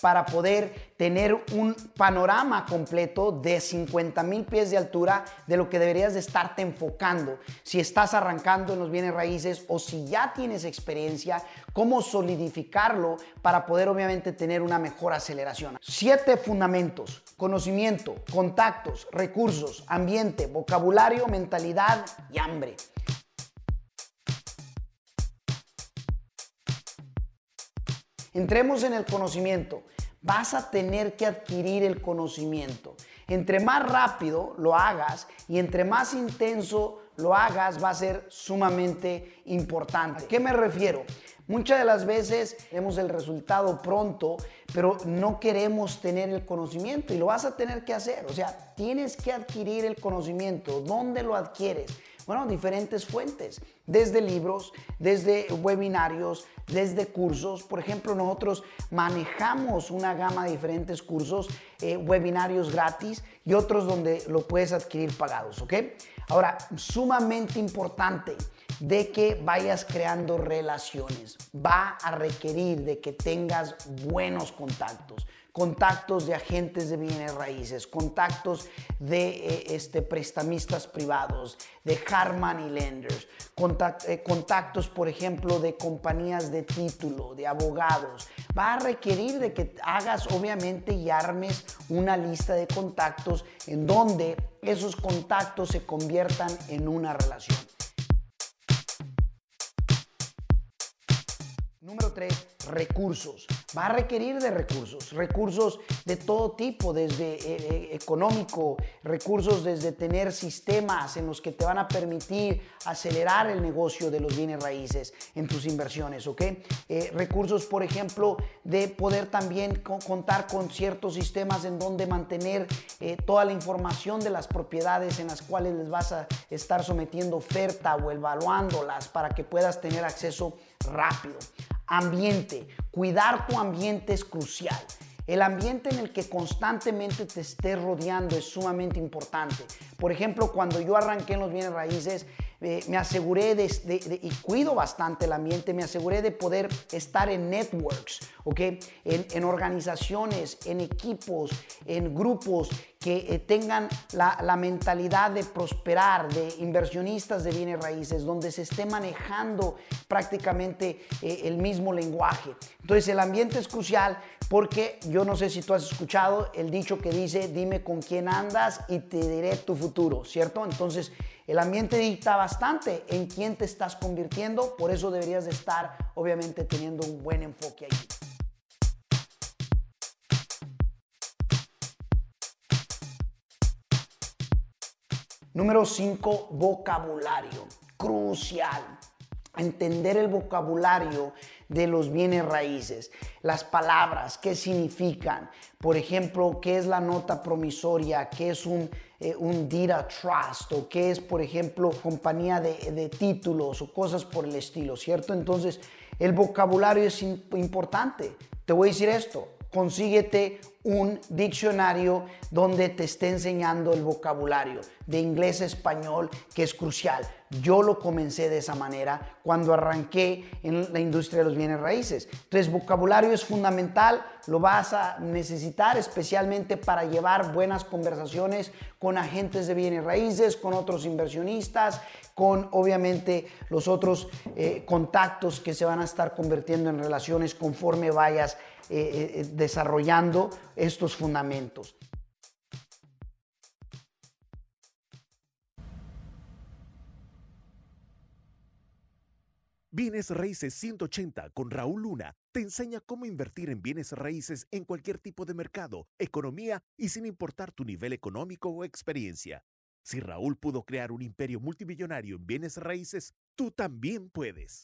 para poder tener un panorama completo de 50 mil pies de altura de lo que deberías de estarte enfocando. Si estás arrancando en los bienes raíces o si ya tienes experiencia, cómo solidificarlo para poder obviamente tener una mejor aceleración. Siete fundamentos, conocimiento, contactos, recursos, ambiente, vocabulario, mentalidad y hambre. Entremos en el conocimiento. Vas a tener que adquirir el conocimiento. Entre más rápido lo hagas y entre más intenso lo hagas, va a ser sumamente importante. ¿A qué me refiero? Muchas de las veces tenemos el resultado pronto, pero no queremos tener el conocimiento y lo vas a tener que hacer. O sea, tienes que adquirir el conocimiento. ¿Dónde lo adquieres? Bueno, diferentes fuentes, desde libros, desde webinarios, desde cursos. Por ejemplo, nosotros manejamos una gama de diferentes cursos, eh, webinarios gratis y otros donde lo puedes adquirir pagados, ¿ok? Ahora, sumamente importante de que vayas creando relaciones. Va a requerir de que tengas buenos contactos contactos de agentes de bienes raíces, contactos de eh, este, prestamistas privados, de hard money lenders, eh, contactos, por ejemplo, de compañías de título, de abogados. Va a requerir de que hagas, obviamente, y armes una lista de contactos en donde esos contactos se conviertan en una relación. Número 3 recursos. Va a requerir de recursos, recursos de todo tipo, desde eh, eh, económico, recursos desde tener sistemas en los que te van a permitir acelerar el negocio de los bienes raíces en tus inversiones, ¿ok? Eh, recursos, por ejemplo, de poder también contar con ciertos sistemas en donde mantener toda la información de las propiedades en las cuales les vas a estar sometiendo oferta o evaluándolas para que puedas tener acceso rápido. Ambiente. Cuidar tu ambiente es crucial. El ambiente en el que constantemente te estés rodeando es sumamente importante. Por ejemplo, cuando yo arranqué en los bienes raíces, eh, me aseguré de, y cuido bastante el ambiente, me aseguré de poder estar en networks, ¿ok? En, organizaciones, en equipos, en grupos que eh, tengan la, mentalidad de prosperar, de inversionistas de bienes raíces, donde se esté manejando prácticamente eh, el mismo lenguaje. Entonces el ambiente es crucial porque yo no sé si tú has escuchado el dicho que dice, dime con quién andas y te diré tu futuro, ¿cierto? Entonces el ambiente dicta bastante en quién te estás convirtiendo, por eso deberías de estar obviamente teniendo un buen enfoque ahí. Número 5, vocabulario. Crucial entender el vocabulario de los bienes raíces, las palabras, qué significan, por ejemplo, qué es la nota promisoria, qué es un, eh, un Trust o qué es, por ejemplo, compañía de, de, títulos o cosas por el estilo, ¿cierto? Entonces, el vocabulario es importante. Te voy a decir esto, consíguete un diccionario donde te esté enseñando el vocabulario de inglés a español, que es crucial. Yo lo comencé de esa manera cuando arranqué en la industria de los bienes raíces. Entonces, vocabulario es fundamental, lo vas a necesitar especialmente para llevar buenas conversaciones con agentes de bienes raíces, con otros inversionistas, con obviamente los otros eh, contactos que se van a estar convirtiendo en relaciones conforme vayas eh, eh, desarrollando estos fundamentos. Bienes Raíces 180 con Raúl Luna te enseña cómo invertir en bienes raíces en cualquier tipo de mercado, economía y sin importar tu nivel económico o experiencia. Si Raúl pudo crear un imperio multimillonario en bienes raíces, tú también puedes.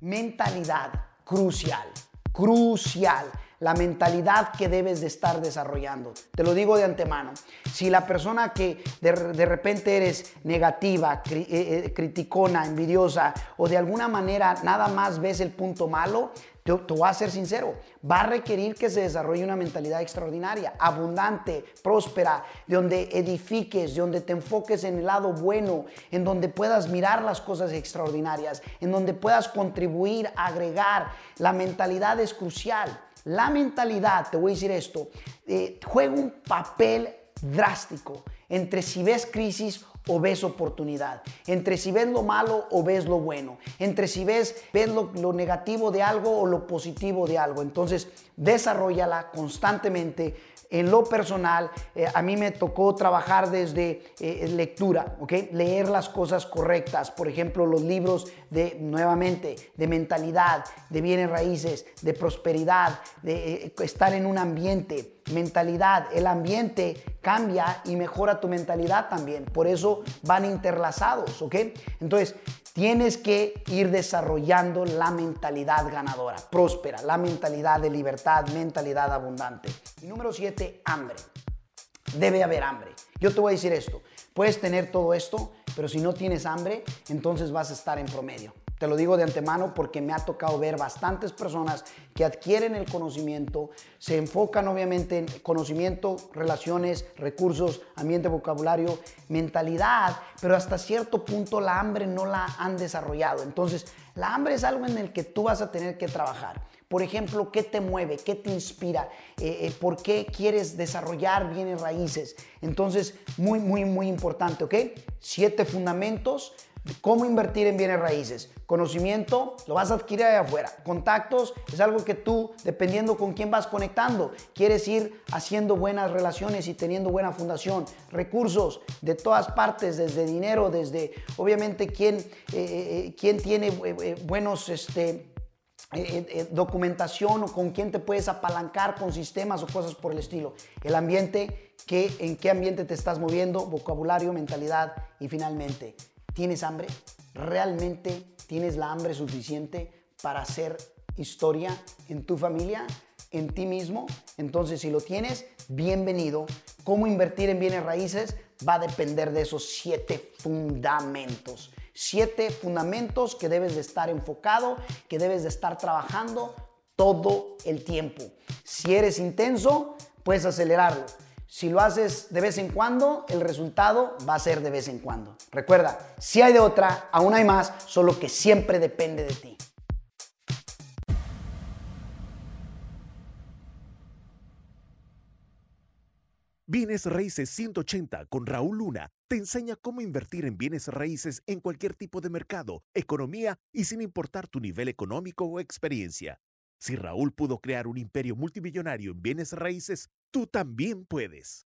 Mentalidad crucial. crucial la mentalidad que debes de estar desarrollando. Te lo digo de antemano. Si la persona que de, repente eres negativa, eh, eh, criticona, envidiosa o de alguna manera nada más ves el punto malo, te, voy a ser sincero, va a requerir que se desarrolle una mentalidad extraordinaria, abundante, próspera, de donde edifiques, de donde te enfoques en el lado bueno, en donde puedas mirar las cosas extraordinarias, en donde puedas contribuir, agregar. La mentalidad es crucial. La mentalidad, te voy a decir esto, eh, juega un papel drástico entre si ves crisis o ves oportunidad, entre si ves lo malo o ves lo bueno, entre si ves, ves lo, negativo de algo o lo positivo de algo. Entonces, desarrollala constantemente, en lo personal, eh, a mí me tocó trabajar desde eh, lectura, ¿ok? Leer las cosas correctas, por ejemplo, los libros de, nuevamente, de mentalidad, de bienes raíces, de prosperidad, de eh, estar en un ambiente, mentalidad. El ambiente cambia y mejora tu mentalidad también. Por eso van interlazados, ¿ok? Entonces, Tienes que ir desarrollando la mentalidad ganadora, próspera, la mentalidad de libertad, mentalidad abundante. Número siete, hambre. Debe haber hambre. Yo te voy a decir esto. Puedes tener todo esto, pero si no tienes hambre, entonces vas a estar en promedio. Te lo digo de antemano porque me ha tocado ver bastantes personas que adquieren el conocimiento, se enfocan obviamente en conocimiento, relaciones, recursos, ambiente, vocabulario, mentalidad, pero hasta cierto punto la hambre no la han desarrollado. Entonces, la hambre es algo en el que tú vas a tener que trabajar. Por ejemplo, ¿qué te mueve? ¿Qué te inspira? Eh, eh, ¿Por qué quieres desarrollar bienes raíces? Entonces, muy, muy, muy importante, ¿ok? Siete fundamentos ¿Cómo invertir en bienes raíces? Conocimiento lo vas a adquirir allá afuera. Contactos es algo que tú, dependiendo con quién vas conectando, quieres ir haciendo buenas relaciones y teniendo buena fundación. Recursos de todas partes, desde dinero, desde obviamente quién, eh, eh, eh, tiene buenos este, documentación o con quién te puedes apalancar con sistemas o cosas por el estilo. El ambiente, que, en qué ambiente te estás moviendo, vocabulario, mentalidad y finalmente ¿Tienes hambre? ¿Realmente tienes la hambre suficiente para hacer historia en tu familia, en ti mismo? Entonces, si lo tienes, bienvenido. ¿Cómo invertir en bienes raíces? Va a depender de esos siete fundamentos. Siete fundamentos que debes de estar enfocado, que debes de estar trabajando todo el tiempo. Si eres intenso, puedes acelerarlo. Si lo haces de vez en cuando, el resultado va a ser de vez en cuando. Recuerda, si hay de otra, aún hay más, solo que siempre depende de ti. Bienes Raíces 180 con Raúl Luna te enseña cómo invertir en bienes raíces en cualquier tipo de mercado, economía y sin importar tu nivel económico o experiencia. Si Raúl pudo crear un imperio multimillonario en bienes raíces, tú también puedes.